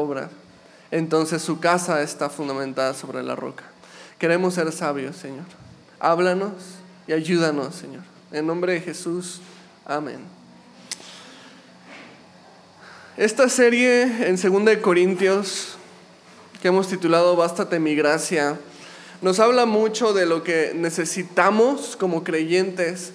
obra, entonces su casa está fundamentada sobre la roca. Queremos ser sabios, Señor. Háblanos y ayúdanos, Señor. En nombre de Jesús, amén. Esta serie en 2 Corintios, que hemos titulado Bástate mi gracia, nos habla mucho de lo que necesitamos como creyentes,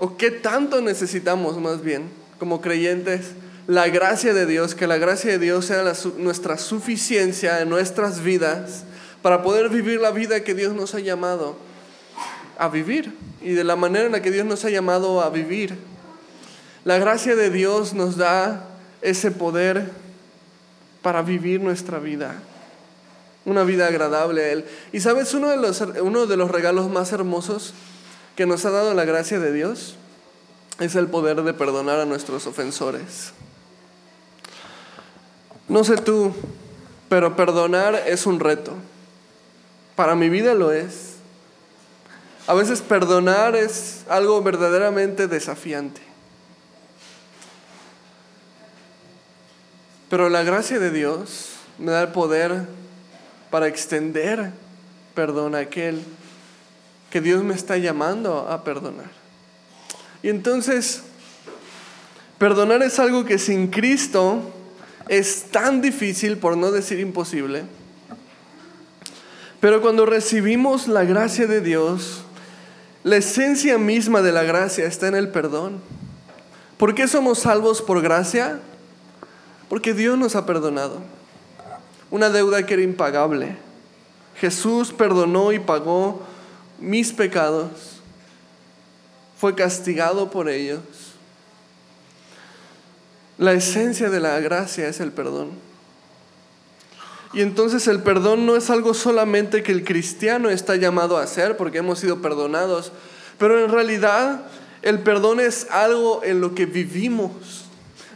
o qué tanto necesitamos más bien como creyentes la gracia de Dios, que la gracia de Dios sea nuestra suficiencia en nuestras vidas para poder vivir la vida que Dios nos ha llamado a vivir y de la manera en la que Dios nos ha llamado a vivir. La gracia de Dios nos da ese poder para vivir nuestra vida, una vida agradable a Él. Y sabes, uno de los, uno de los regalos más hermosos que nos ha dado la gracia de Dios es el poder de perdonar a nuestros ofensores. No sé tú, pero perdonar es un reto. Para mi vida lo es. A veces perdonar es algo verdaderamente desafiante. Pero la gracia de Dios me da el poder para extender perdón a aquel que Dios me está llamando a perdonar. Y entonces, perdonar es algo que sin Cristo es tan difícil, por no decir imposible. Pero cuando recibimos la gracia de Dios, la esencia misma de la gracia está en el perdón. ¿Por qué somos salvos por gracia? Porque Dios nos ha perdonado. Una deuda que era impagable. Jesús perdonó y pagó mis pecados. Fue castigado por ellos la esencia de la gracia es el perdón. Y entonces el perdón no es algo solamente que el cristiano está llamado a hacer porque hemos sido perdonados, pero en realidad el perdón es algo en lo que vivimos.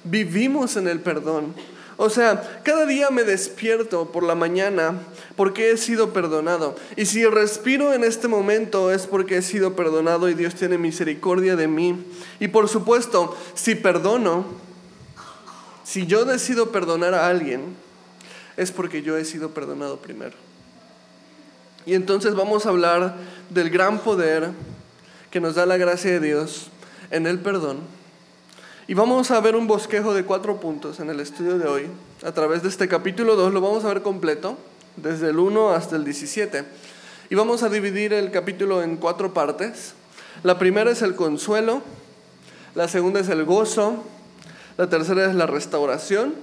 Vivimos en el perdón. O sea, cada día me despierto por la mañana porque he sido perdonado. Y si respiro en este momento es porque he sido perdonado y Dios tiene misericordia de mí. Y por supuesto, si perdono, si yo decido perdonar a alguien, es porque yo he sido perdonado primero. Y entonces vamos a hablar del gran poder que nos da la gracia de Dios en el perdón. Y vamos a ver un bosquejo de cuatro puntos en el estudio de hoy. A través de este capítulo 2 lo vamos a ver completo, desde el 1 hasta el 17. Y vamos a dividir el capítulo en cuatro partes. La primera es el consuelo, la segunda es el gozo, la tercera es la restauración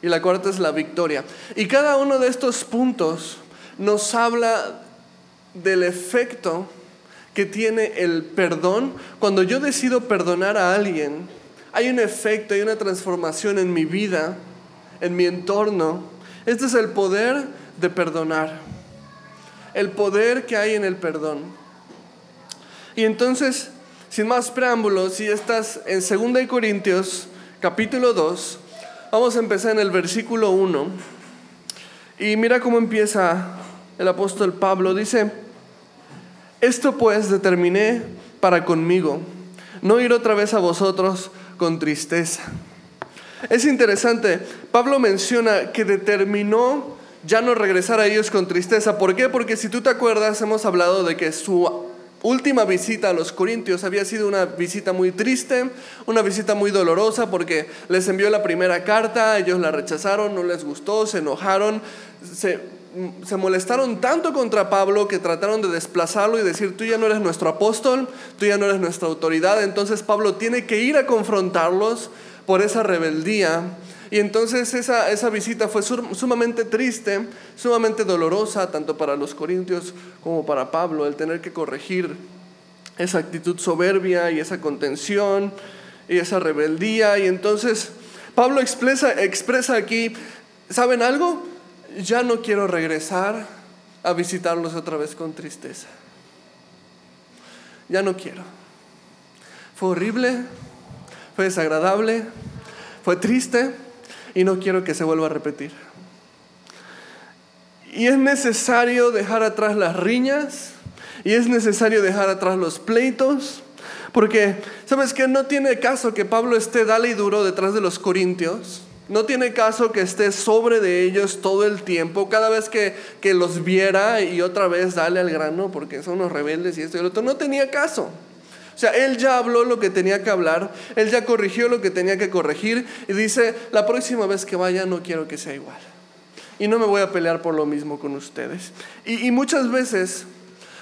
y la cuarta es la victoria. Y cada uno de estos puntos nos habla del efecto que tiene el perdón. Cuando yo decido perdonar a alguien, hay un efecto, hay una transformación en mi vida, en mi entorno. Este es el poder de perdonar. El poder que hay en el perdón. Y entonces, sin más preámbulos, si estás en 2 Corintios capítulo 2, vamos a empezar en el versículo 1. Y mira cómo empieza el apóstol Pablo. Dice, esto pues determiné para conmigo, no ir otra vez a vosotros con tristeza. Es interesante, Pablo menciona que determinó ya no regresar a ellos con tristeza. ¿Por qué? Porque si tú te acuerdas, hemos hablado de que su última visita a los Corintios había sido una visita muy triste, una visita muy dolorosa porque les envió la primera carta, ellos la rechazaron, no les gustó, se enojaron, se, molestaron tanto contra Pablo que trataron de desplazarlo y decir, tú ya no eres nuestro apóstol, tú ya no eres nuestra autoridad, entonces Pablo tiene que ir a confrontarlos por esa rebeldía y entonces esa, esa visita fue sumamente triste, sumamente dolorosa, tanto para los corintios como para Pablo, el tener que corregir esa actitud soberbia y esa contención y esa rebeldía. Y entonces Pablo expresa, expresa aquí, ¿saben algo? Ya no quiero regresar a visitarlos otra vez con tristeza. Ya no quiero. Fue horrible, fue desagradable, fue triste y no quiero que se vuelva a repetir. Y es necesario dejar atrás las riñas y es necesario dejar atrás los pleitos, porque, ¿sabes que No tiene caso que Pablo esté dale y duro detrás de los corintios, No tiene caso que esté sobre de ellos todo el tiempo, cada vez que, que los viera y otra vez dale al grano porque son los rebeldes y esto y lo otro. No tenía caso. O sea, él ya habló lo que tenía que hablar, él ya corrigió lo que tenía que corregir y dice, la próxima vez que vaya no quiero que sea igual. Y no me voy a pelear por lo mismo con ustedes. Y, y muchas veces,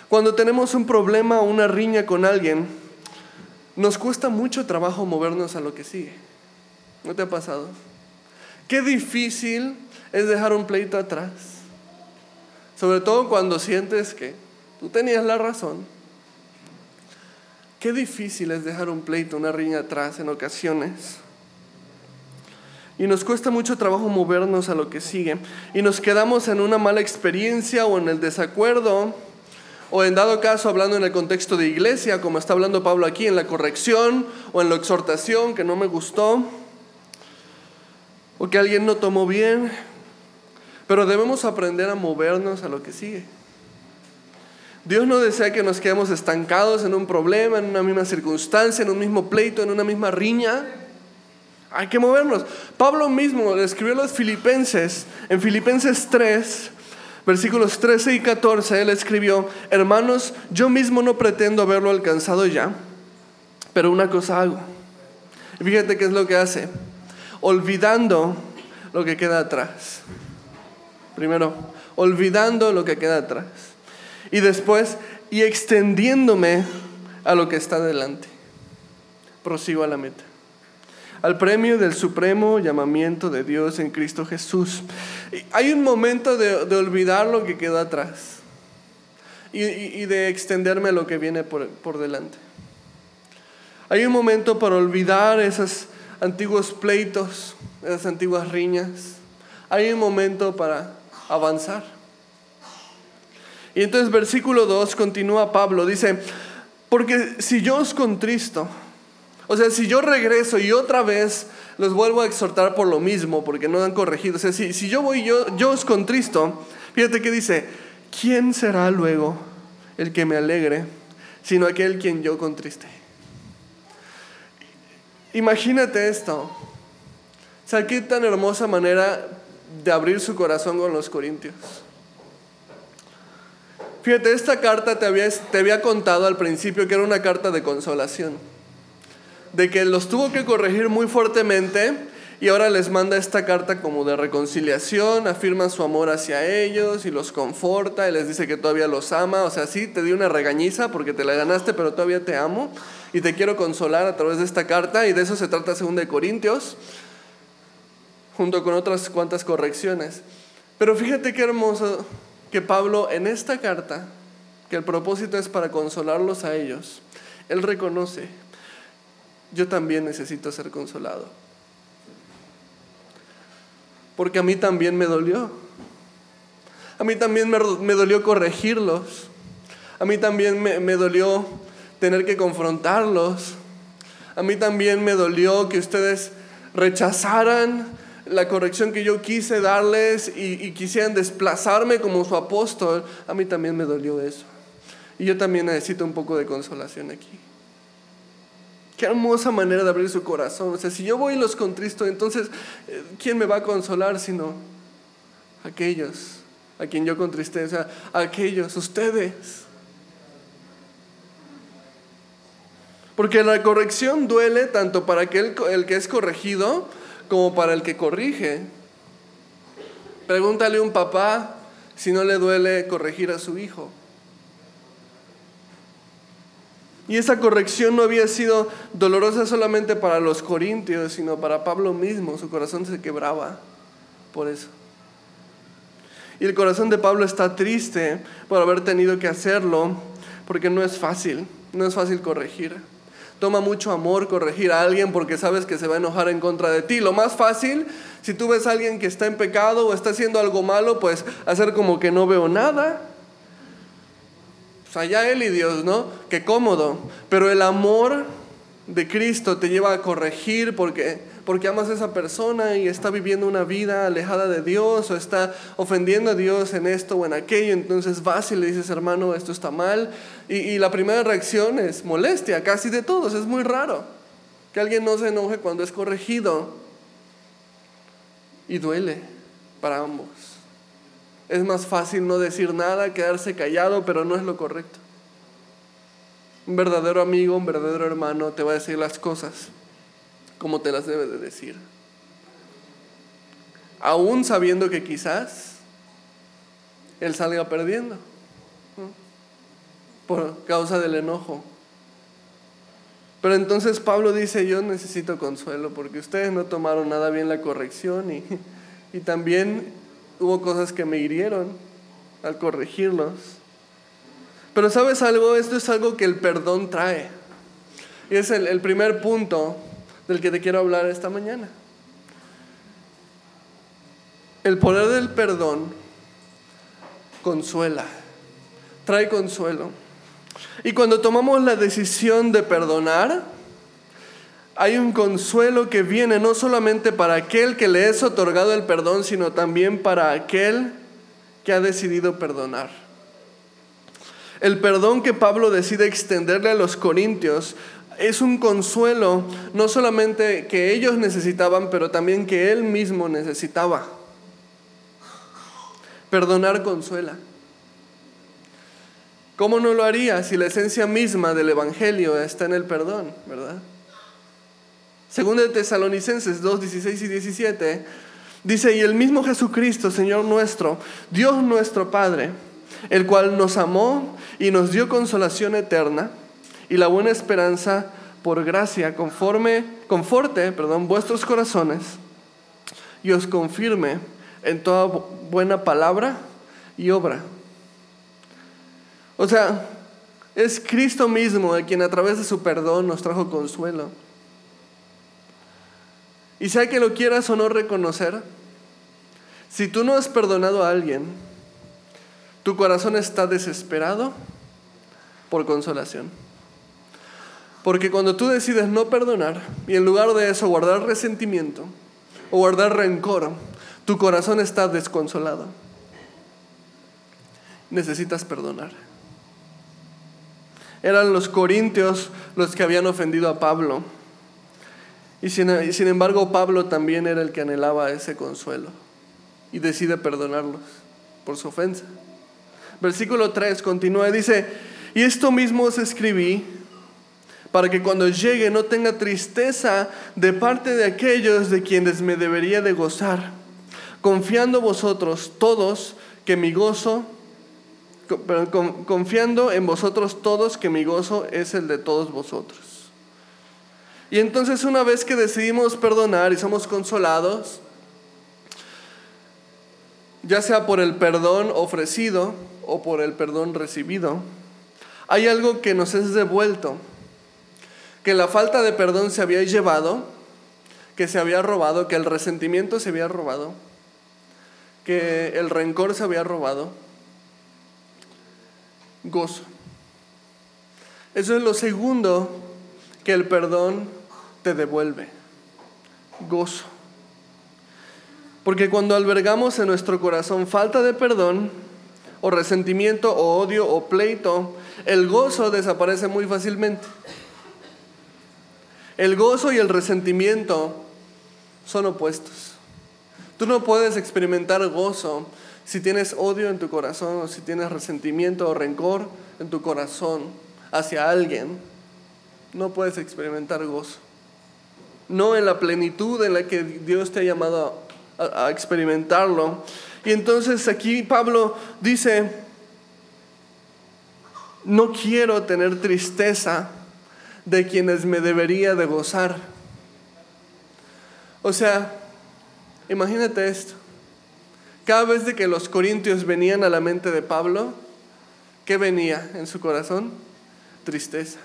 cuando tenemos un problema o una riña con alguien, nos cuesta mucho trabajo movernos a lo que sigue. ¿No te ha pasado? Qué difícil es dejar un pleito atrás. Sobre todo cuando sientes que tú tenías la razón. Qué difícil es dejar un pleito, una riña atrás en ocasiones. Y nos cuesta mucho trabajo movernos a lo que sigue. Y nos quedamos en una mala experiencia o en el desacuerdo. O en dado caso, hablando en el contexto de iglesia, como está hablando Pablo aquí, en la corrección o en la exhortación que no me gustó o que alguien no tomó bien, pero debemos aprender a movernos a lo que sigue. Dios no desea que nos quedemos estancados en un problema, en una misma circunstancia, en un mismo pleito, en una misma riña. Hay que movernos. Pablo mismo le escribió a los filipenses, en Filipenses 3, versículos 13 y 14, él escribió, hermanos, yo mismo no pretendo haberlo alcanzado ya, pero una cosa hago. Y fíjate qué es lo que hace olvidando lo que queda atrás. Primero, olvidando lo que queda atrás. Y después, y extendiéndome a lo que está delante. Prosigo a la meta. Al premio del supremo llamamiento de Dios en Cristo Jesús. hay un momento de, olvidar lo que quedó atrás. Y, de extenderme a lo que viene por, por delante. Hay un momento para olvidar esas antiguos pleitos, esas antiguas riñas. Hay un momento para avanzar. Y entonces versículo 2 continúa Pablo, dice, porque si yo os contristo, o sea, si yo regreso y otra vez los vuelvo a exhortar por lo mismo, porque no han corregido, o sea, si, si yo voy yo, yo os contristo, fíjate que dice, ¿quién será luego el que me alegre, sino aquel quien yo contriste? Imagínate esto. O sea, qué tan hermosa manera de abrir su corazón con los corintios. Fíjate, esta carta te había, contado al principio que era una carta de consolación. De que los tuvo que corregir muy fuertemente y ahora les manda esta carta como de reconciliación, afirma su amor hacia ellos y los conforta y les dice que todavía los ama. O sea, sí, te di una regañiza porque te la ganaste, pero todavía te amo y te quiero consolar a través de esta carta y de eso se trata Segunda de Corintios, junto con otras cuantas correcciones. Pero fíjate qué hermoso que Pablo en esta carta, que el propósito es para consolarlos a ellos, él reconoce, yo también necesito ser consolado. Porque a mí también me dolió. A mí también me, dolió corregirlos. A mí también me, dolió tener que confrontarlos. A mí también me dolió que ustedes rechazaran la corrección que yo quise darles y, quisieran desplazarme como su apóstol. A mí también me dolió eso. Y yo también necesito un poco de consolación aquí. Qué hermosa manera de abrir su corazón. O sea, si yo voy y los contristo, entonces, eh, ¿quién me va a consolar sino aquellos a quien yo contristé? O sea, aquellos, ustedes. Porque la corrección duele tanto para aquel, el que es corregido como para el que corrige. Pregúntale a un papá si no le duele corregir a su hijo. Y esa corrección no había sido dolorosa solamente para los corintios, sino para Pablo mismo. Su corazón se quebraba por eso. Y el corazón de Pablo está triste por haber tenido que hacerlo, porque no es fácil, no es fácil corregir. Toma mucho amor corregir a alguien porque sabes que se va a enojar en contra de ti. Lo más fácil, si tú ves a alguien que está en pecado o está haciendo algo malo, pues hacer como que no veo nada. Pues allá él y Dios, ¿no? Qué cómodo. Pero el amor de Cristo te lleva a corregir porque porque amas a esa persona y está viviendo una vida alejada de Dios o está ofendiendo a Dios en esto o en aquello, entonces vas y le dices, hermano, esto está mal. Y, y la primera reacción es molestia, casi de todos, es muy raro que alguien no se enoje cuando es corregido. y duele para ambos. Es más fácil no decir nada, quedarse callado, pero no es lo correcto. Un verdadero amigo, un verdadero hermano te va a decir las cosas como te las debe de decir. Aún sabiendo que quizás él salga perdiendo por causa del enojo. Pero entonces Pablo dice, yo necesito consuelo porque ustedes no tomaron nada bien la corrección y, y también hubo cosas que me hirieron al corregirlos. Pero sabes algo, esto es algo que el perdón trae. Y es el, el primer punto del que te quiero hablar esta mañana. El poder del perdón consuela, trae consuelo. Y cuando tomamos la decisión de perdonar, hay un consuelo que viene no solamente para aquel que le es otorgado el perdón, sino también para aquel que ha decidido perdonar. El perdón que Pablo decide extenderle a los corintios es un consuelo no solamente que ellos necesitaban, pero también que él mismo necesitaba. Perdonar consuela. ¿Cómo no lo haría si la esencia misma del Evangelio está en el perdón, verdad? Según de Tesalonicenses 2, 16 y 17, dice, y el mismo Jesucristo, Señor nuestro, Dios nuestro Padre, el cual nos amó y nos dio consolación eterna y la buena esperanza por gracia, conforme, conforte, perdón, vuestros corazones y os confirme en toda buena palabra y obra o sea, es Cristo mismo el quien a través de su perdón nos trajo consuelo. Y sea que lo quieras o no reconocer, si tú no has perdonado a alguien, tu corazón está desesperado por consolación. Porque cuando tú decides no perdonar y en lugar de eso guardar resentimiento o guardar rencor, tu corazón está desconsolado. Necesitas perdonar. Eran los corintios los que habían ofendido a Pablo. Y sin, embargo Pablo también era el que anhelaba ese consuelo y decide perdonarlos por su ofensa. Versículo 3 continúa y dice, y esto mismo os escribí para que cuando llegue no tenga tristeza de parte de aquellos de quienes me debería de gozar, confiando vosotros todos que mi gozo confiando en vosotros todos que mi gozo es el de todos vosotros. Y entonces una vez que decidimos perdonar y somos consolados, ya sea por el perdón ofrecido o por el perdón recibido, hay algo que nos es devuelto, que la falta de perdón se había llevado, que se había robado, que el resentimiento se había robado, que el rencor se había robado gozo. Eso es lo segundo que el perdón te devuelve. Gozo. Porque cuando albergamos en nuestro corazón falta de perdón, o resentimiento, o odio, o pleito, el gozo desaparece muy fácilmente. El gozo y el resentimiento son opuestos. Tú no puedes experimentar gozo si tienes odio en tu corazón o si tienes resentimiento o rencor en tu corazón hacia alguien, no puedes experimentar gozo. No en la plenitud en la que Dios te ha llamado a, a experimentarlo. Y entonces aquí Pablo dice, no quiero tener tristeza de quienes me debería de gozar. O sea, imagínate esto. Cada vez que los corintios venían a la mente de Pablo, ¿qué venía en su corazón? Tristeza.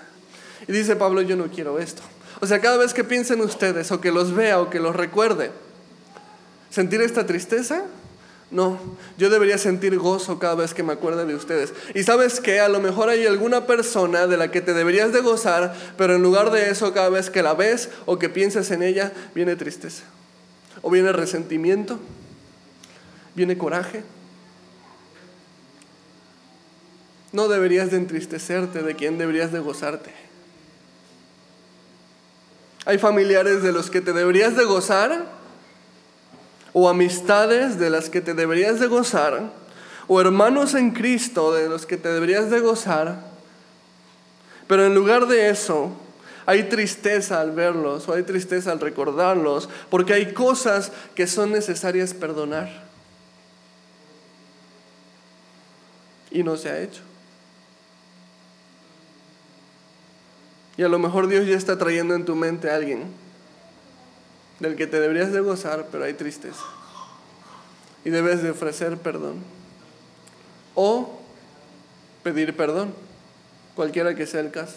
Y dice Pablo, yo no quiero esto. O sea, cada vez que piensen ustedes o que los vea o que los recuerde, sentir esta tristeza, no, yo debería sentir gozo cada vez que me acuerde de ustedes. Y sabes que a lo mejor hay alguna persona de la que te deberías de gozar, pero en lugar de eso, cada vez que la ves o que pienses en ella, viene tristeza. O viene resentimiento viene coraje. No deberías de entristecerte de quien deberías de gozarte. Hay familiares de los que te deberías de gozar o amistades de las que te deberías de gozar, o hermanos en Cristo de los que te deberías de gozar, pero en lugar de eso, hay tristeza al verlos o hay tristeza al recordarlos, porque hay cosas que son necesarias perdonar. Y no se ha hecho. Y a lo mejor Dios ya está trayendo en tu mente a alguien del que te deberías de gozar, pero hay tristeza. Y debes de ofrecer perdón. O pedir perdón, cualquiera que sea el caso.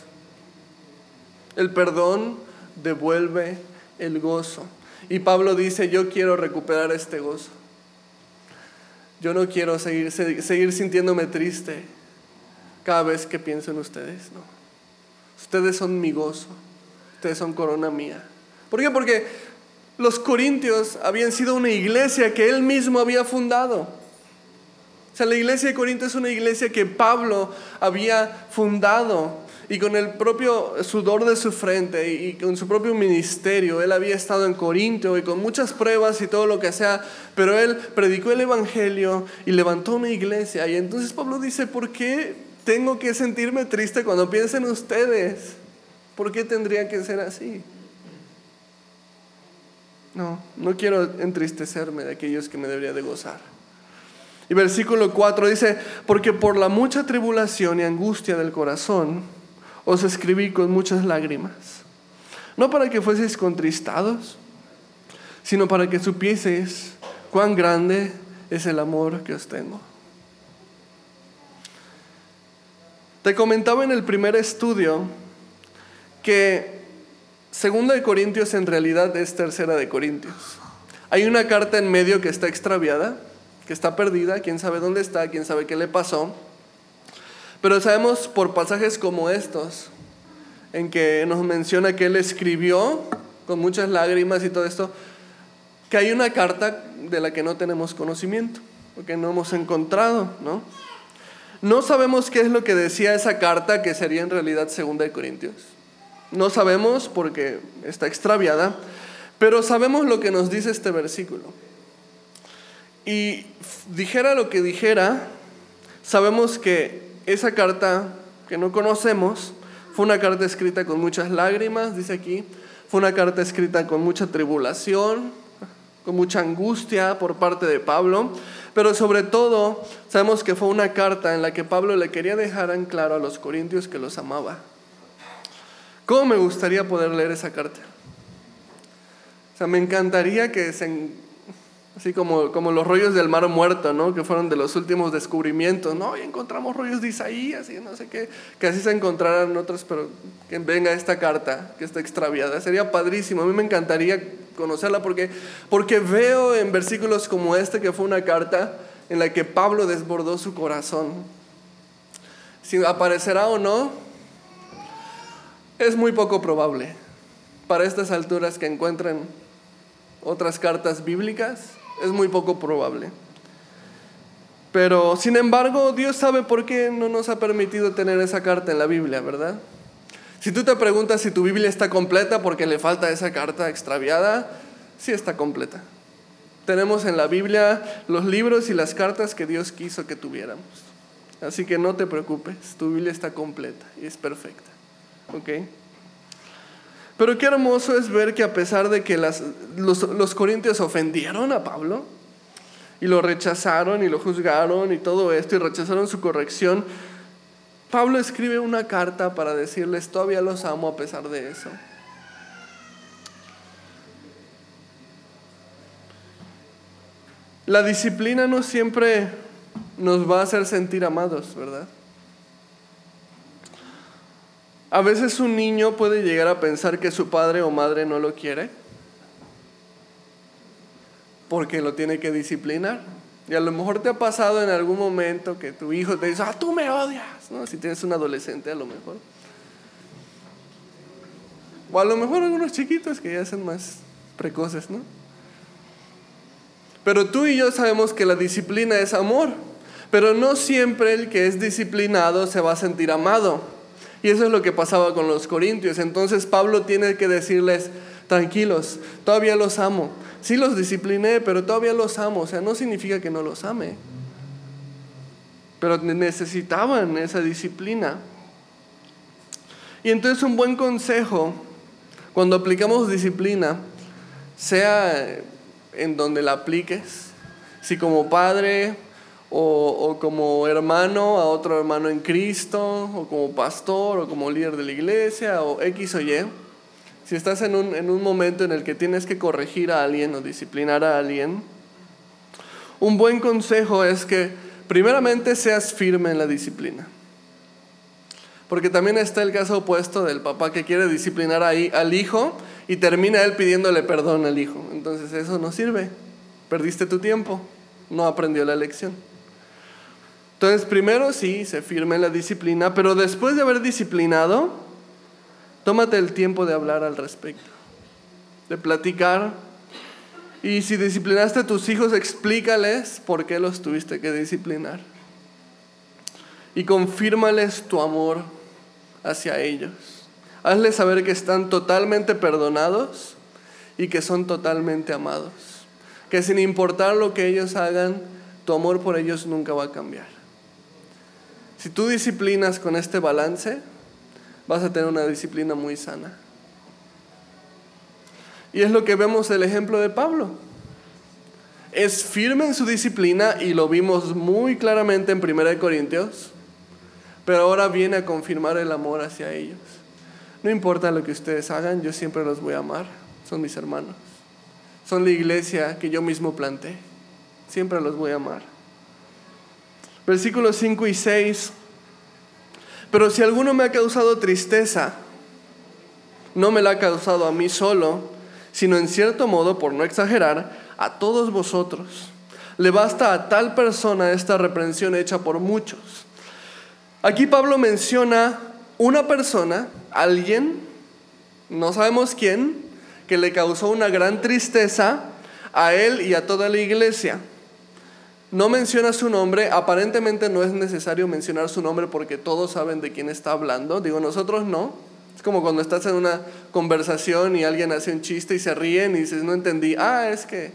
El perdón devuelve el gozo. Y Pablo dice, yo quiero recuperar este gozo. Yo no quiero seguir, seguir sintiéndome triste cada vez que pienso en ustedes. No. Ustedes son mi gozo. Ustedes son corona mía. ¿Por qué? Porque los corintios habían sido una iglesia que él mismo había fundado. O sea, la iglesia de Corinto es una iglesia que Pablo había fundado y con el propio sudor de su frente y con su propio ministerio, él había estado en Corinto y con muchas pruebas y todo lo que sea, pero él predicó el Evangelio y levantó una iglesia. Y entonces Pablo dice, ¿por qué tengo que sentirme triste cuando piensen ustedes? ¿Por qué tendría que ser así? No, no quiero entristecerme de aquellos que me debería de gozar. Y versículo 4 dice, porque por la mucha tribulación y angustia del corazón os escribí con muchas lágrimas, no para que fueseis contristados, sino para que supieseis cuán grande es el amor que os tengo. Te comentaba en el primer estudio que Segunda de Corintios en realidad es tercera de Corintios. Hay una carta en medio que está extraviada, que está perdida, quién sabe dónde está, quién sabe qué le pasó. Pero sabemos por pasajes como estos, en que nos menciona que él escribió con muchas lágrimas y todo esto, que hay una carta de la que no tenemos conocimiento, porque no hemos encontrado, ¿no? No sabemos qué es lo que decía esa carta que sería en realidad segunda de Corintios. No sabemos porque está extraviada, pero sabemos lo que nos dice este versículo. Y dijera lo que dijera, sabemos que esa carta que no conocemos fue una carta escrita con muchas lágrimas, dice aquí, fue una carta escrita con mucha tribulación, con mucha angustia por parte de Pablo, pero sobre todo sabemos que fue una carta en la que Pablo le quería dejar en claro a los corintios que los amaba. ¿Cómo me gustaría poder leer esa carta? O sea, me encantaría que se, así como, como los rollos del mar muerto, ¿no? Que fueron de los últimos descubrimientos, ¿no? Y encontramos rollos de Isaías y no sé qué, que así se encontraran otros, pero que venga esta carta que está extraviada. Sería padrísimo, a mí me encantaría conocerla porque, porque veo en versículos como este que fue una carta en la que Pablo desbordó su corazón. Si aparecerá o no, es muy poco probable para estas alturas que encuentren otras cartas bíblicas, es muy poco probable. Pero sin embargo, Dios sabe por qué no nos ha permitido tener esa carta en la Biblia, ¿verdad? Si tú te preguntas si tu Biblia está completa porque le falta esa carta extraviada, sí está completa. Tenemos en la Biblia los libros y las cartas que Dios quiso que tuviéramos. Así que no te preocupes, tu Biblia está completa y es perfecta. ¿Ok? Pero qué hermoso es ver que a pesar de que los, los corintios ofendieron a Pablo y lo rechazaron y lo juzgaron y todo esto y rechazaron su corrección, Pablo escribe una carta para decirles, todavía los amo a pesar de eso. La disciplina no siempre nos va a hacer sentir amados, ¿verdad? A veces un niño puede llegar a pensar que su padre o madre no lo quiere porque lo tiene que disciplinar. Y a lo mejor te ha pasado en algún momento que tu hijo te dice, ah, tú me odias, ¿no? Si tienes un adolescente a lo mejor. O a lo mejor algunos chiquitos que ya son más precoces, ¿no? Pero tú y yo sabemos que la disciplina es amor, pero no siempre el que es disciplinado se va a sentir amado. Y eso es lo que pasaba con los corintios. Entonces Pablo tiene que decirles, tranquilos, todavía los amo, sí los discipliné, pero todavía los amo. O sea, no significa que no los ame. Pero necesitaban esa disciplina. Y entonces un buen consejo, cuando aplicamos disciplina, sea en donde la apliques, si como padre o, como hermano a otro hermano en Cristo, o como pastor, o como líder de la iglesia, o X o Y, si estás en un, en un momento en el que tienes que corregir a alguien o disciplinar a alguien, un buen consejo es que primeramente seas firme en la disciplina. Porque también está el caso opuesto del papá que quiere disciplinar ahí al hijo y termina él pidiéndole perdón al hijo. Entonces eso no sirve. Perdiste tu tiempo. No aprendió la lección. Entonces primero sí, se firme en la disciplina, pero después de haber disciplinado, tómate el tiempo de hablar al respecto, de platicar. Y si disciplinaste a tus hijos, explícales por qué los tuviste que disciplinar. Y confírmales tu amor hacia ellos. Hazles saber que están totalmente perdonados y que son totalmente amados. Que sin importar lo que ellos hagan, tu amor por ellos nunca va a cambiar. Si tú disciplinas con este balance, vas a tener una disciplina muy sana. Y es lo que vemos el ejemplo de Pablo. Es firme en su disciplina y lo vimos muy claramente en 1 Corintios pero ahora viene a confirmar el amor hacia ellos. No importa lo que ustedes hagan, yo siempre los voy a amar. Son mis hermanos. Son la iglesia que yo mismo planté. Siempre los voy a amar. Versículos 5 y 6. Pero si alguno me ha causado tristeza, no me la ha causado a mí solo, sino en cierto modo, por no exagerar, a todos vosotros. Le basta a tal persona esta reprensión hecha por muchos. Aquí Pablo menciona una persona, alguien, no sabemos quién, que le causó una gran tristeza a él y a toda la iglesia. No menciona su nombre, aparentemente no es necesario mencionar su nombre porque todos saben de quién está hablando, digo nosotros no. Es como cuando estás en una conversación y alguien hace un chiste y se ríen y dices, no entendí, ah, es que,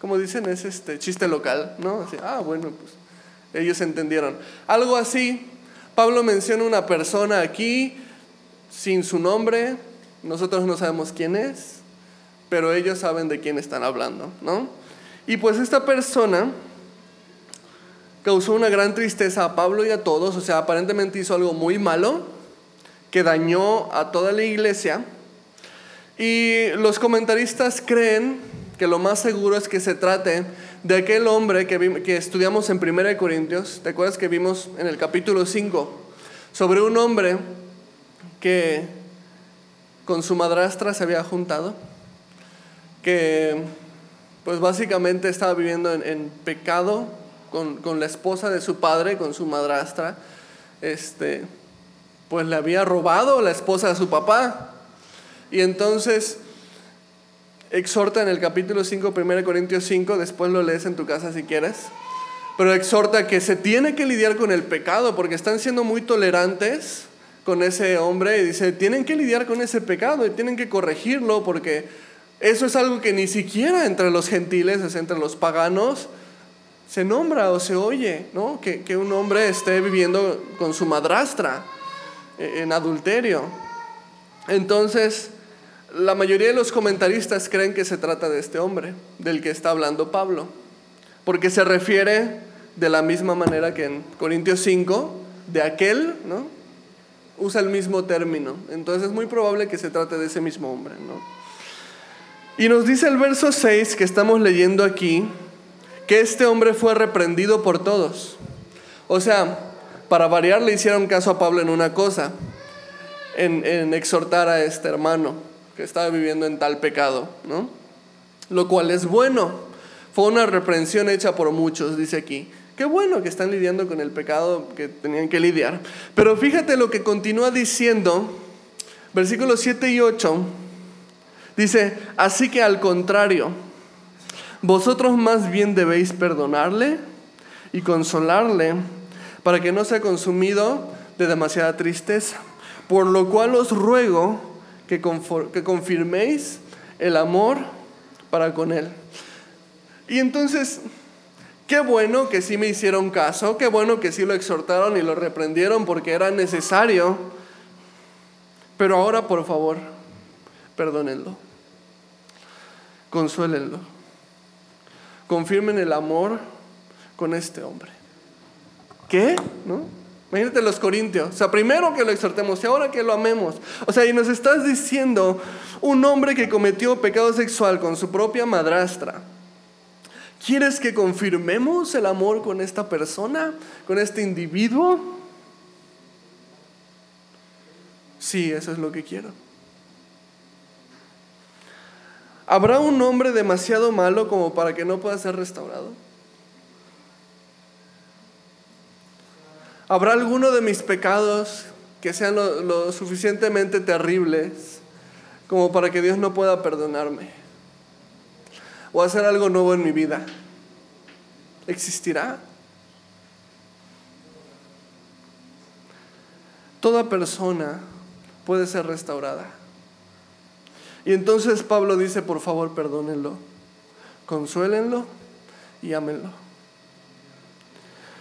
como dicen, es este chiste local, ¿no? Así, ah, bueno, pues ellos entendieron. Algo así, Pablo menciona una persona aquí sin su nombre, nosotros no sabemos quién es, pero ellos saben de quién están hablando, ¿no? Y pues esta persona causó una gran tristeza a Pablo y a todos, o sea, aparentemente hizo algo muy malo que dañó a toda la iglesia. Y los comentaristas creen que lo más seguro es que se trate de aquel hombre que, que estudiamos en 1 Corintios, ¿te acuerdas que vimos en el capítulo 5? Sobre un hombre que con su madrastra se había juntado, que pues básicamente estaba viviendo en, pecado con, con, la esposa de su padre, con su madrastra, este, pues le había robado la esposa de su papá. Y entonces exhorta en el capítulo 5, 1 Corintios 5, después lo lees en tu casa si quieres, pero exhorta que se tiene que lidiar con el pecado porque están siendo muy tolerantes con ese hombre y dice, tienen que lidiar con ese pecado y tienen que corregirlo porque eso es algo que ni siquiera entre los gentiles, es entre los paganos, se nombra o se oye, ¿no? Que, que un hombre esté viviendo con su madrastra eh, en adulterio. Entonces, la mayoría de los comentaristas creen que se trata de este hombre, del que está hablando Pablo, porque se refiere de la misma manera que en Corintios 5, de aquel, ¿no? Usa el mismo término. Entonces es muy probable que se trate de ese mismo hombre, ¿no? Y nos dice el verso 6 que estamos leyendo aquí, que este hombre fue reprendido por todos. O sea, para variar le hicieron caso a Pablo en una cosa, en, en exhortar a este hermano que estaba viviendo en tal pecado, ¿no? Lo cual es bueno. Fue una reprensión hecha por muchos, dice aquí. Qué bueno que están lidiando con el pecado que tenían que lidiar. Pero fíjate lo que continúa diciendo, versículos 7 y 8. Dice, así que al contrario, vosotros más bien debéis perdonarle y consolarle para que no sea consumido de demasiada tristeza. Por lo cual os ruego que, confirméis el amor para con él. Y entonces, qué bueno que sí me hicieron caso, qué bueno que sí lo exhortaron y lo reprendieron porque era necesario. Pero ahora, por favor, perdónenlo. Consuélenlo. Confirmen el amor con este hombre. ¿Qué? ¿No? Imagínate los corintios. O sea, primero que lo exhortemos y ahora que lo amemos. O sea, y nos estás diciendo un hombre que cometió pecado sexual con su propia madrastra. ¿Quieres que confirmemos el amor con esta persona, con este individuo? Sí, eso es lo que quiero. ¿Habrá un hombre demasiado malo como para que no pueda ser restaurado? ¿Habrá alguno de mis pecados que sean lo, suficientemente terribles como para que Dios no pueda perdonarme? ¿O hacer algo nuevo en mi vida? ¿Existirá? Toda persona puede ser restaurada. Y entonces Pablo dice, por favor, perdónenlo, consuélenlo y ámenlo.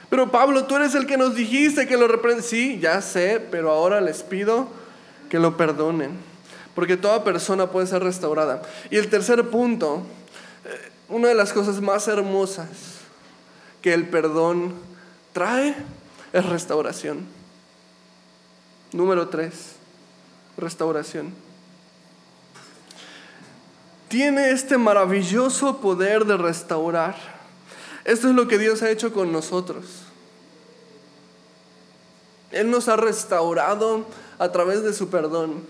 Pero Pablo, tú eres el que nos dijiste que lo reprende. Sí, ya sé, pero ahora les pido que lo perdonen. Porque toda persona puede ser restaurada. Y el tercer punto, eh, una de las cosas más hermosas que el perdón trae es restauración. Número tres, restauración tiene este maravilloso poder de restaurar. Esto es lo que Dios ha hecho con nosotros. Él nos ha restaurado a través de su perdón.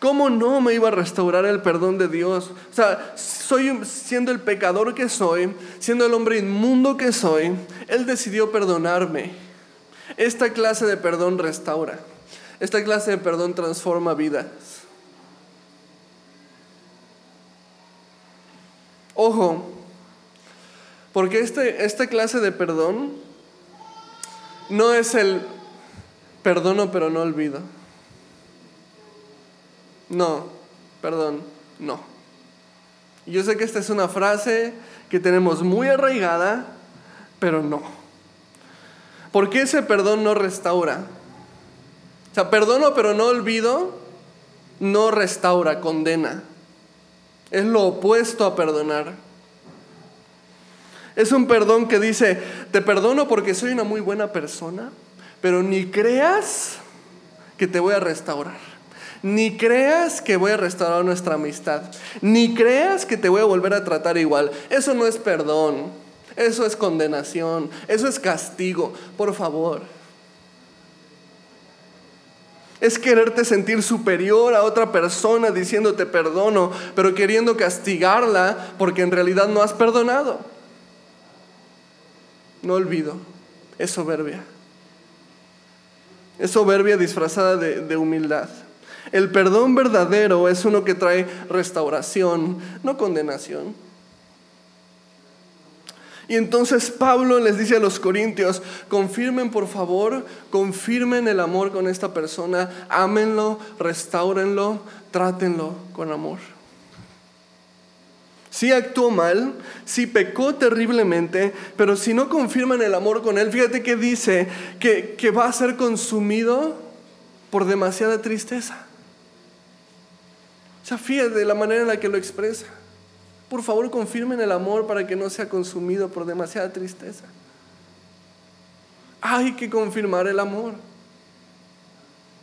¿Cómo no me iba a restaurar el perdón de Dios? O sea, soy siendo el pecador que soy, siendo el hombre inmundo que soy, Él decidió perdonarme. Esta clase de perdón restaura. Esta clase de perdón transforma vidas. Ojo, porque este, esta clase de perdón no es el perdono pero no olvido. No, perdón, no. Yo sé que esta es una frase que tenemos muy arraigada, pero no. Porque ese perdón no restaura. O sea, perdono pero no olvido, no restaura, condena. Es lo opuesto a perdonar. Es un perdón que dice, te perdono porque soy una muy buena persona, pero ni creas que te voy a restaurar. Ni creas que voy a restaurar nuestra amistad. Ni creas que te voy a volver a tratar igual. Eso no es perdón. Eso es condenación. Eso es castigo. Por favor. Es quererte sentir superior a otra persona diciéndote perdono, pero queriendo castigarla porque en realidad no has perdonado. No olvido, es soberbia. Es soberbia disfrazada de, humildad. El perdón verdadero es uno que trae restauración, no condenación. Y entonces Pablo les dice a los corintios, confirmen por favor, confirmen el amor con esta persona, ámenlo, restáurenlo, trátenlo con amor. Si actuó mal, si pecó terriblemente, pero si no confirman el amor con él, fíjate que dice que, que va a ser consumido por demasiada tristeza. O sea, fíjate la manera en la que lo expresa. Por favor, confirmen el amor para que no sea consumido por demasiada tristeza. Hay que confirmar el amor.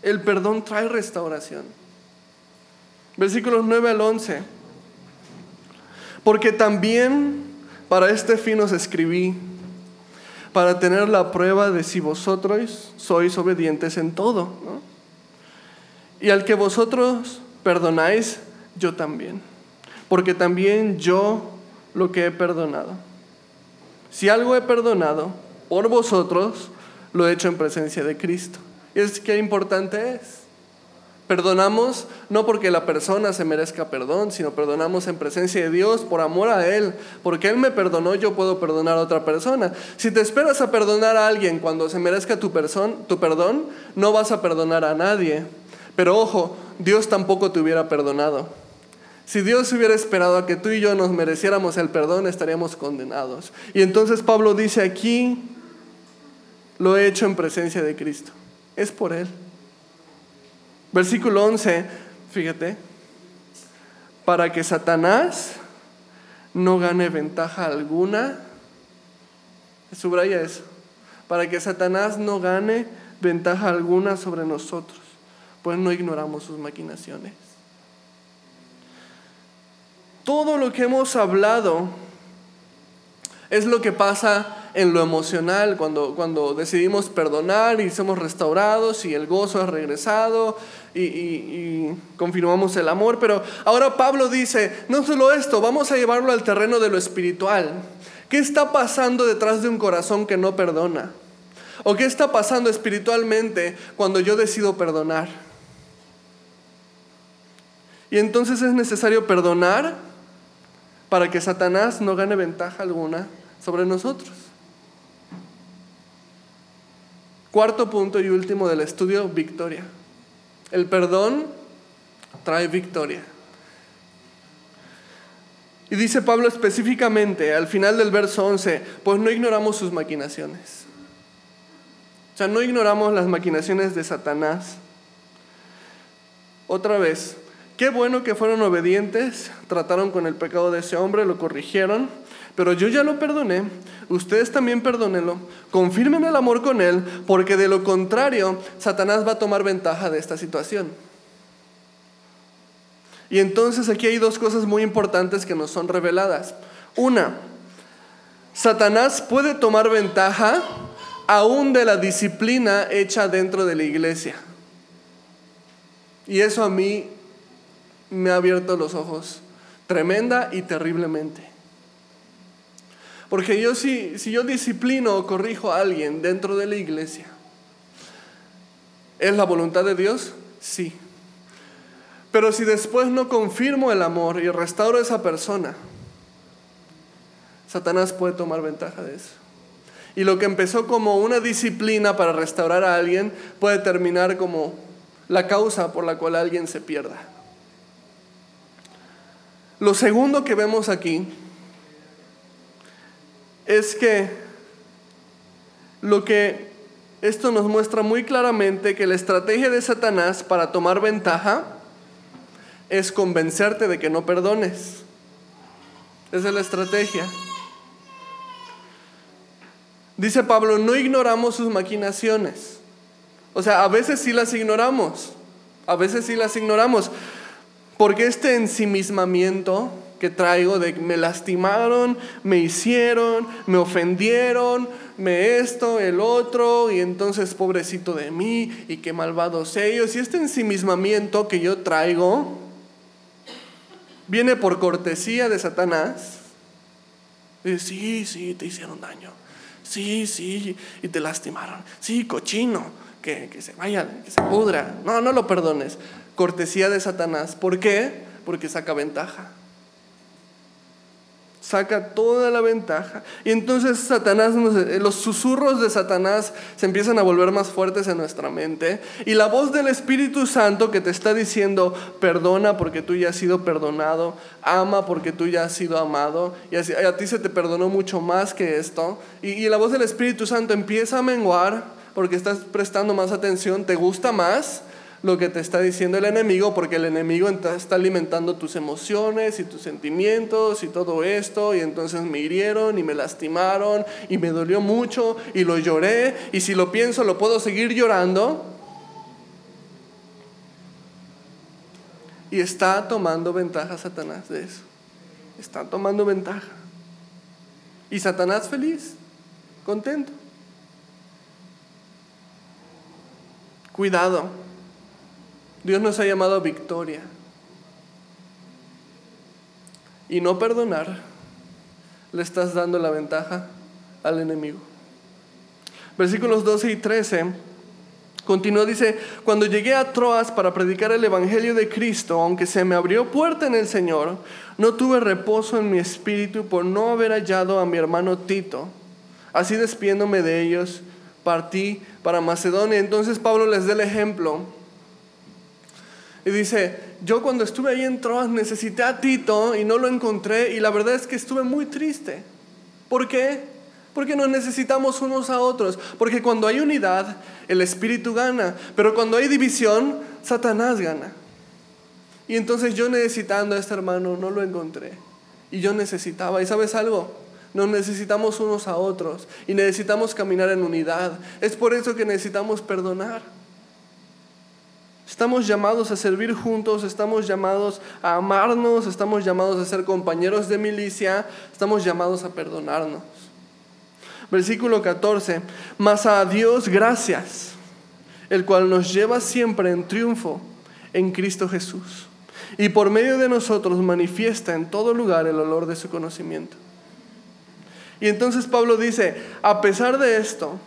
El perdón trae restauración. Versículos 9 al 11. Porque también para este fin os escribí, para tener la prueba de si vosotros sois obedientes en todo. Y al que vosotros perdonáis, yo también porque también yo lo que he perdonado. Si algo he perdonado por vosotros, lo he hecho en presencia de Cristo. ¿Y es qué importante es? Perdonamos no porque la persona se merezca perdón, sino perdonamos en presencia de Dios por amor a Él. Porque Él me perdonó, yo puedo perdonar a otra persona. Si te esperas a perdonar a alguien cuando se merezca tu, tu perdón, no vas a perdonar a nadie. Pero ojo, Dios tampoco te hubiera perdonado Si Dios hubiera esperado a que tú y yo nos mereciéramos el perdón, estaríamos condenados. Y entonces Pablo dice aquí, lo he hecho en presencia de Cristo. Es por Él. Versículo 11, fíjate, para que Satanás no gane ventaja alguna. Subraya eso. Para que Satanás no gane ventaja alguna sobre nosotros, pues no ignoramos sus maquinaciones todo lo que hemos hablado es lo que pasa en lo emocional, cuando, cuando decidimos perdonar y somos restaurados y el gozo es regresado y, y, confirmamos el amor. Pero ahora Pablo dice, no solo esto, vamos a llevarlo al terreno de lo espiritual. ¿Qué está pasando detrás de un corazón que no perdona? ¿O qué está pasando espiritualmente cuando yo decido perdonar? Y entonces es necesario perdonar para que Satanás no gane ventaja alguna sobre nosotros. Cuarto punto y último del estudio, victoria. El perdón trae victoria. Y dice Pablo específicamente al final del verso 11, pues no ignoramos sus maquinaciones. O sea, no ignoramos las maquinaciones de Satanás. Otra vez, Qué bueno que fueron obedientes, trataron con el pecado de ese hombre, lo corrigieron, pero yo ya lo perdoné, ustedes también perdónenlo, confirmen el amor con él, porque de lo contrario, Satanás va a tomar ventaja de esta situación. Y entonces aquí hay dos cosas muy importantes que nos son reveladas. Una, Satanás puede tomar ventaja aún de la disciplina hecha dentro de la iglesia. Y eso a mí me ha abierto los ojos tremenda y terriblemente. Porque yo si, si yo disciplino o corrijo a alguien dentro de la iglesia, ¿es la voluntad de Dios? Sí. Pero si después no confirmo el amor y restauro a esa persona, Satanás puede tomar ventaja de eso. Y lo que empezó como una disciplina para restaurar a alguien puede terminar como la causa por la cual alguien se pierda. Lo segundo que vemos aquí es que lo que esto nos muestra muy claramente que la estrategia de Satanás para tomar ventaja es convencerte de que no perdones. Esa es la estrategia. Dice Pablo, no ignoramos sus maquinaciones. O sea, a veces sí las ignoramos. A veces sí las ignoramos. Porque este ensimismamiento que traigo de me lastimaron, me hicieron, me ofendieron, me esto, el otro, y entonces pobrecito de mí, y qué malvados ellos. Y este ensimismamiento que yo traigo viene por cortesía de Satanás. Y sí, sí, te hicieron daño. Sí, sí, y te lastimaron. Sí, cochino, que, que se vaya, que se pudra. No, no lo perdones cortesía de Satanás. ¿Por qué? Porque saca ventaja. Saca toda la ventaja. Y entonces Satanás, los susurros de Satanás se empiezan a volver más fuertes en nuestra mente. Y la voz del Espíritu Santo que te está diciendo, perdona porque tú ya has sido perdonado, ama porque tú ya has sido amado. Y a ti se te perdonó mucho más que esto. Y, y la voz del Espíritu Santo empieza a menguar porque estás prestando más atención, te gusta más lo que te está diciendo el enemigo, porque el enemigo está alimentando tus emociones y tus sentimientos y todo esto, y entonces me hirieron y me lastimaron y me dolió mucho y lo lloré, y si lo pienso lo puedo seguir llorando. Y está tomando ventaja Satanás de eso. Está tomando ventaja. Y Satanás feliz, contento. Cuidado Dios nos ha llamado a victoria. Y no perdonar, le estás dando la ventaja al enemigo. Versículos 12 y 13. Continúa, dice, cuando llegué a Troas para predicar el Evangelio de Cristo, aunque se me abrió puerta en el Señor, no tuve reposo en mi espíritu por no haber hallado a mi hermano Tito. Así despiéndome de ellos, partí para Macedonia. Entonces Pablo les da el ejemplo Y dice, yo cuando estuve ahí en Troas necesité a Tito y no lo encontré y la verdad es que estuve muy triste. ¿Por qué? Porque nos necesitamos unos a otros. Porque cuando hay unidad, el Espíritu gana. Pero cuando hay división, Satanás gana. Y entonces yo necesitando a este hermano no lo encontré. Y yo necesitaba. ¿Y sabes algo? Nos necesitamos unos a otros. Y necesitamos caminar en unidad. Es por eso que necesitamos perdonar. Estamos llamados a servir juntos, estamos llamados a amarnos, estamos llamados a ser compañeros de milicia, estamos llamados a perdonarnos. Versículo 14, mas a Dios gracias, el cual nos lleva siempre en triunfo en Cristo Jesús, y por medio de nosotros manifiesta en todo lugar el olor de su conocimiento. Y entonces Pablo dice, a pesar de esto,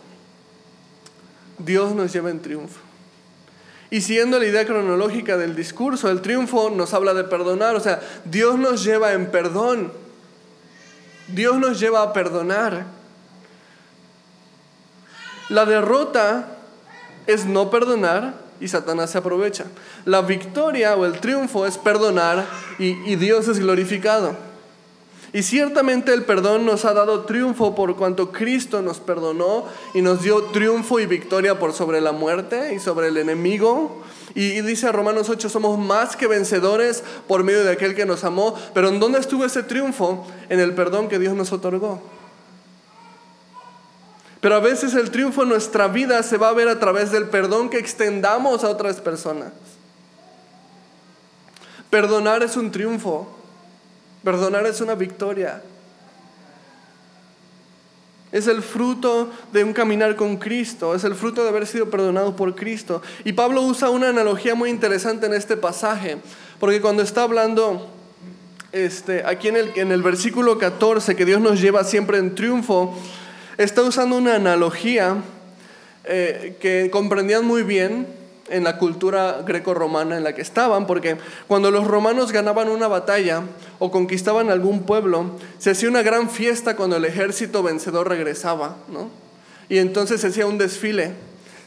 Dios nos lleva en triunfo. Y siguiendo la idea cronológica del discurso, el triunfo nos habla de perdonar, o sea, Dios nos lleva en perdón. Dios nos lleva a perdonar. La derrota es no perdonar y Satanás se aprovecha. La victoria o el triunfo es perdonar y, y Dios es glorificado. Y ciertamente el perdón nos ha dado triunfo por cuanto Cristo nos perdonó y nos dio triunfo y victoria por sobre la muerte y sobre el enemigo. Y, dice Romanos 8, somos más que vencedores por medio de aquel que nos amó. Pero ¿en dónde estuvo ese triunfo? En el perdón que Dios nos otorgó. Pero a veces el triunfo en nuestra vida se va a ver a través del perdón que extendamos a otras personas. Perdonar es un triunfo. Perdonar es una victoria. Es el fruto de un caminar con Cristo, es el fruto de haber sido perdonado por Cristo. Y Pablo usa una analogía muy interesante en este pasaje, porque cuando está hablando este, aquí en el, en el versículo 14, que Dios nos lleva siempre en triunfo, está usando una analogía eh, que comprendían muy bien en la cultura greco-romana en la que estaban, porque cuando los romanos ganaban una batalla o conquistaban algún pueblo, se hacía una gran fiesta cuando el ejército vencedor regresaba, ¿no? Y entonces se hacía un desfile,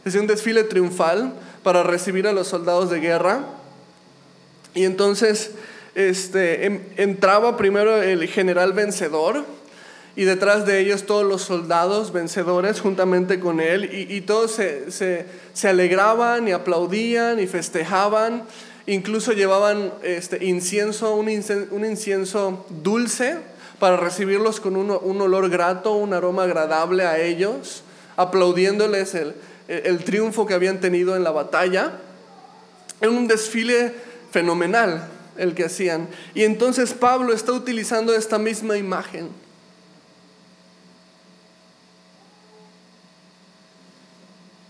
se hacía un desfile triunfal para recibir a los soldados de guerra. Y entonces este, entraba primero el general vencedor, y detrás de ellos todos los soldados vencedores juntamente con él, y, todos se, alegraban y aplaudían y festejaban, incluso llevaban este, incienso, un, incienso, dulce para recibirlos con un, olor grato, un aroma agradable a ellos, aplaudiéndoles el, el triunfo que habían tenido en la batalla. Era un desfile fenomenal el que hacían. Y entonces Pablo está utilizando esta misma imagen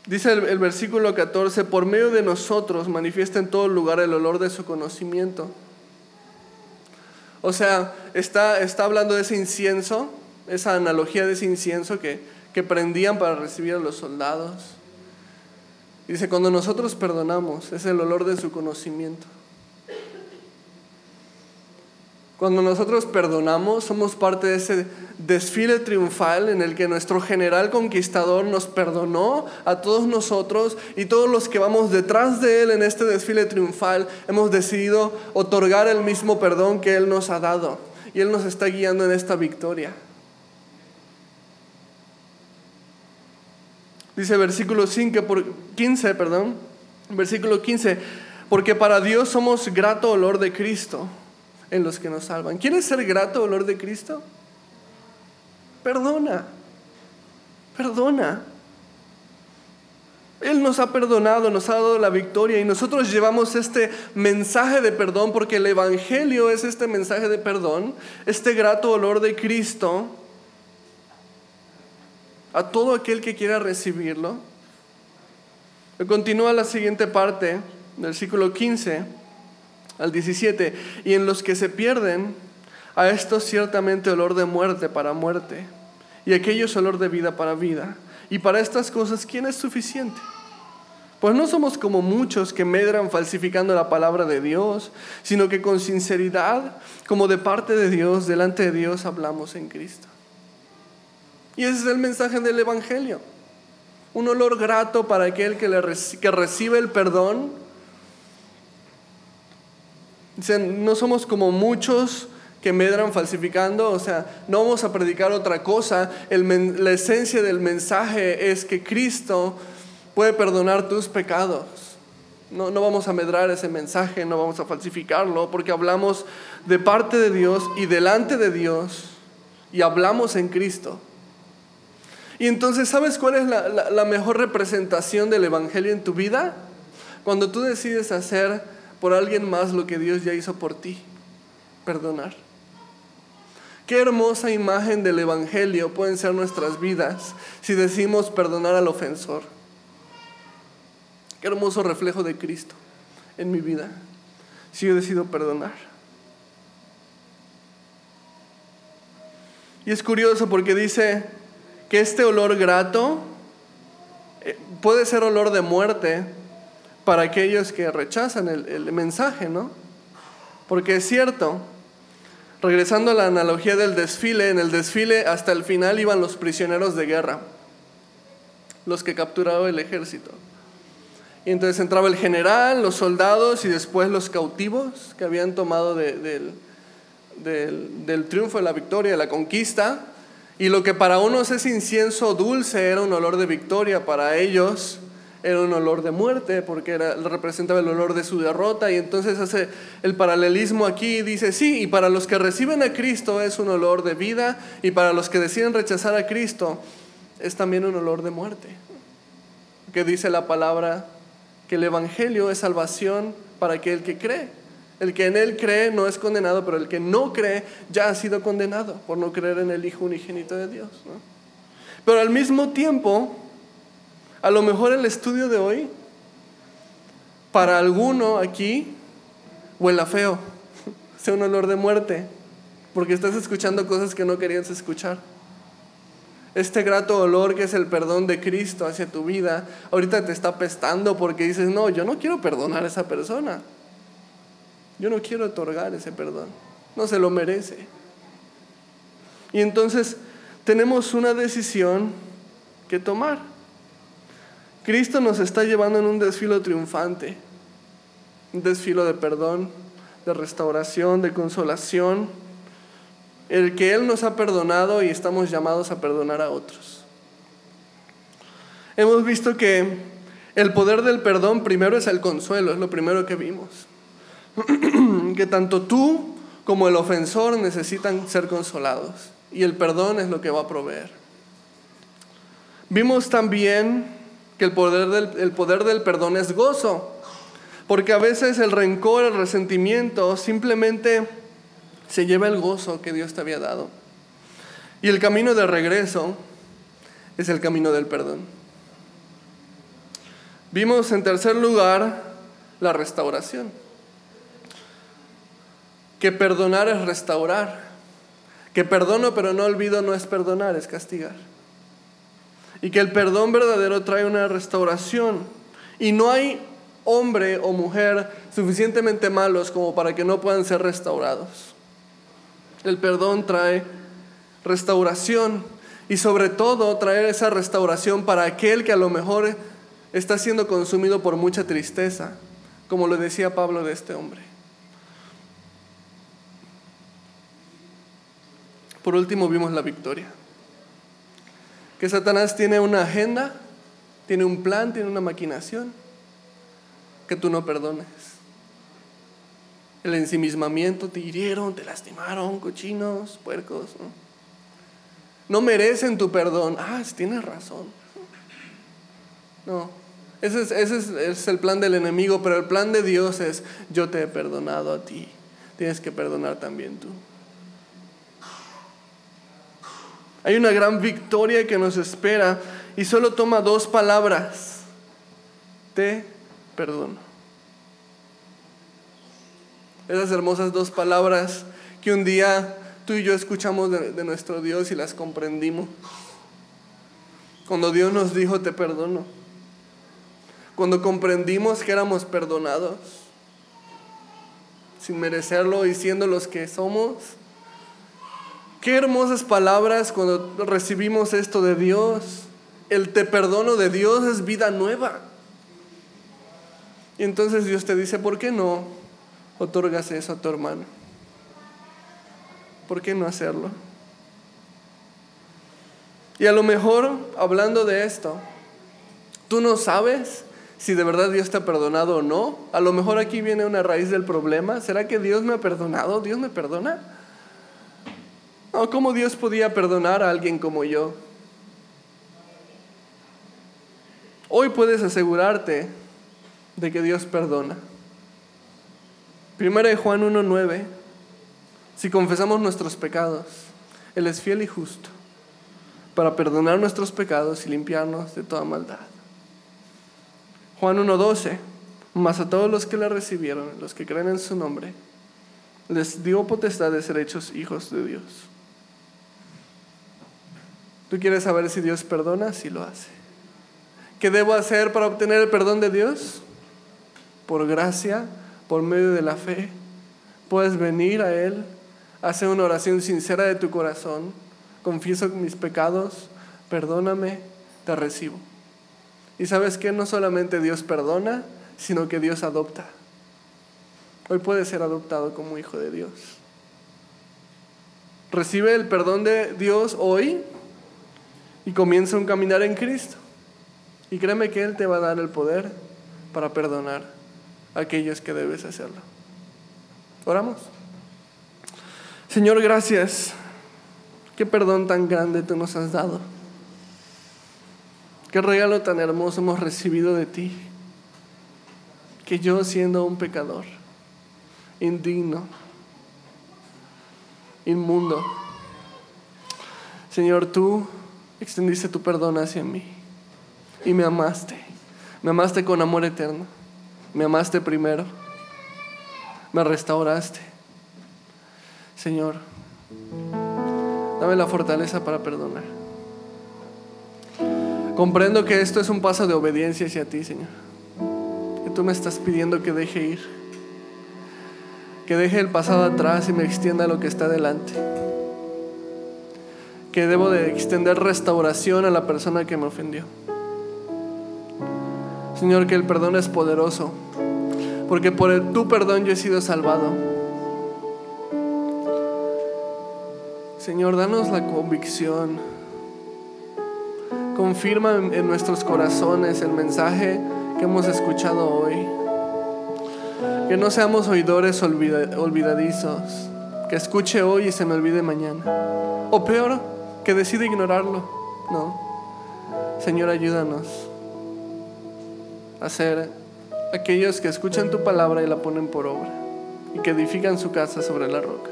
Dice el, versículo 14, por medio de nosotros manifiesta en todo lugar el olor de su conocimiento. O sea, está, está hablando de ese incienso, esa analogía de ese incienso que, que prendían para recibir a los soldados. Dice, cuando nosotros perdonamos, es el olor de su conocimiento. Cuando nosotros perdonamos, somos parte de ese desfile triunfal en el que nuestro general conquistador nos perdonó a todos nosotros y todos los que vamos detrás de él en este desfile triunfal hemos decidido otorgar el mismo perdón que él nos ha dado. Y él nos está guiando en esta victoria. Dice versículo 5, por, 15, perdón, versículo 15, porque para Dios somos grato olor de Cristo en los que nos salvan. ¿Quieres ser grato olor de Cristo? Perdona, perdona. Él nos ha perdonado, nos ha dado la victoria y nosotros llevamos este mensaje de perdón porque el Evangelio es este mensaje de perdón, este grato olor de Cristo a todo aquel que quiera recibirlo. Continúa la siguiente parte, versículo 15 al 17, y en los que se pierden, a estos ciertamente olor de muerte para muerte, y aquellos olor de vida para vida. Y para estas cosas, ¿quién es suficiente? Pues no somos como muchos que medran falsificando la palabra de Dios, sino que con sinceridad, como de parte de Dios, delante de Dios, hablamos en Cristo. Y ese es el mensaje del Evangelio. Un olor grato para aquel que, le, que recibe el perdón no somos como muchos que medran falsificando, o sea, no vamos a predicar otra cosa. la esencia del mensaje es que Cristo puede perdonar tus pecados. No, no vamos a medrar ese mensaje, no vamos a falsificarlo, porque hablamos de parte de Dios y delante de Dios y hablamos en Cristo. Y entonces, ¿sabes cuál es la, la mejor representación del Evangelio en tu vida? Cuando tú decides hacer por alguien más lo que Dios ya hizo por ti, perdonar. Qué hermosa imagen del Evangelio pueden ser nuestras vidas si decimos perdonar al ofensor. Qué hermoso reflejo de Cristo en mi vida si yo decido perdonar. Y es curioso porque dice que este olor grato eh, puede ser olor de muerte para aquellos que rechazan el, mensaje, ¿no? Porque es cierto, Regresando a la analogía del desfile, en el desfile hasta el final iban los prisioneros de guerra, los que capturaba el ejército. Y entonces entraba el general, los soldados y después los cautivos que habían tomado del, del triunfo, de la victoria, de la conquista. Y lo que para unos es incienso dulce era un olor de victoria, para ellos era un olor de muerte porque era, representaba el olor de su derrota y entonces hace el paralelismo aquí dice, sí, y para los que reciben a Cristo es un olor de vida y para los que deciden rechazar a Cristo es también un olor de muerte. Que dice la palabra que el Evangelio es salvación para aquel que cree. El que en él cree no es condenado, pero el que no cree ya ha sido condenado por no creer en el Hijo unigénito de Dios. Pero al mismo tiempo, a lo mejor el estudio de hoy, para alguno aquí, huela feo, sea un olor de muerte, porque estás escuchando cosas que no querías escuchar. Este grato olor que es el perdón de Cristo hacia tu vida, ahorita te está pestando porque dices, no, yo no quiero perdonar a esa persona. Yo no quiero otorgar ese perdón. No se lo merece. Y entonces tenemos una decisión que tomar. Cristo nos está llevando en un desfilo triunfante, un desfilo de perdón, de restauración, de consolación, el que Él nos ha perdonado y estamos llamados a perdonar a otros. Hemos visto que el poder del perdón primero es el consuelo, es lo primero que vimos. que tanto tú como el ofensor necesitan ser consolados y el perdón es lo que va a proveer. Vimos también que el poder del, el poder del perdón es gozo. Porque a veces el rencor, el resentimiento, simplemente se lleva el gozo que Dios te había dado. Y el camino de regreso es el camino del perdón. Vimos en tercer lugar la restauración. Que perdonar es restaurar. Que perdono pero no olvido no es perdonar, es castigar y que el perdón verdadero trae una restauración. Y no hay hombre o mujer suficientemente malos como para que no puedan ser restaurados. El perdón trae restauración y sobre todo traer esa restauración para aquel que a lo mejor está siendo consumido por mucha tristeza, como lo decía Pablo de este hombre. Por último vimos la victoria que Satanás tiene una agenda, tiene un plan, tiene una maquinación que tú no perdones. El ensimismamiento, te hirieron, te lastimaron, cochinos, puercos. No, merecen tu perdón. Ah, tienes razón. No, ese, es, ese es el plan del enemigo, pero el plan de Dios es, yo te he perdonado a ti, tienes que perdonar también tú. Hay una gran victoria que nos espera y solo toma dos palabras. Te perdono. Esas hermosas dos palabras que un día tú y yo escuchamos de, nuestro Dios y las comprendimos. Cuando Dios nos dijo, te perdono. Cuando comprendimos que éramos perdonados, sin merecerlo y siendo los que somos, Qué hermosas palabras cuando recibimos esto de Dios. El te perdono de Dios es vida nueva. Y entonces Dios te dice, ¿por qué no otorgas eso a tu hermano. ¿Por qué no hacerlo? Y a lo mejor, hablando de esto, tú no sabes si de verdad Dios te ha perdonado o no. A lo mejor aquí viene una raíz del problema. ¿Será que Dios me ha perdonado? ¿Dios me perdona? No, ¿cómo Dios podía perdonar a alguien como yo? Hoy puedes asegurarte de que Dios perdona. Primera de Juan 1.9, si confesamos nuestros pecados, Él es fiel y justo para perdonar nuestros pecados y limpiarnos de toda maldad. Juan 1.12, mas a todos los que le recibieron, los que creen en su nombre, les dio potestad de ser hechos hijos de Dios. ¿Tú quieres saber si Dios perdona? Sí lo hace. ¿Qué debo hacer para obtener el perdón de Dios? Por gracia, por medio de la fe, puedes venir a Él, hacer una oración sincera de tu corazón, confieso mis pecados, perdóname, te recibo. Y sabes que no solamente Dios perdona, sino que Dios adopta. Hoy puedes ser adoptado como hijo de Dios. Recibe el perdón de Dios hoy y comienza un caminar en Cristo. Y créeme que Él te va a dar el poder para perdonar a aquellos que debes hacerlo. Oramos. Señor, gracias. Qué perdón tan grande tú nos has dado. Qué regalo tan hermoso hemos recibido de ti. Que yo siendo un pecador, indigno, inmundo, Señor, tú extendiste tu perdón hacia mí y me amaste. Me amaste con amor eterno. Me amaste primero. Me restauraste. Señor, dame la fortaleza para perdonar. Comprendo que esto es un paso de obediencia hacia ti, Señor. Que tú me estás pidiendo que deje ir. Que deje el pasado atrás y me extienda lo que está delante. Que debo de extender restauración a la persona que me ofendió. Señor, que el perdón es poderoso, porque por tu perdón yo he sido salvado. Señor, danos la convicción. Confirma en nuestros corazones el mensaje que hemos escuchado hoy. Que no seamos oidores olvidadizos. Que escuche hoy y se me olvide mañana. O peor, que decide ignorarlo. No. Señor, ayúdanos a ser aquellos que escuchan tu palabra y la ponen por obra y que edifican su casa sobre la roca.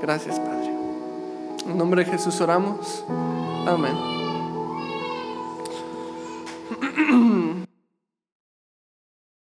Gracias, Padre. En nombre de Jesús oramos. Amén.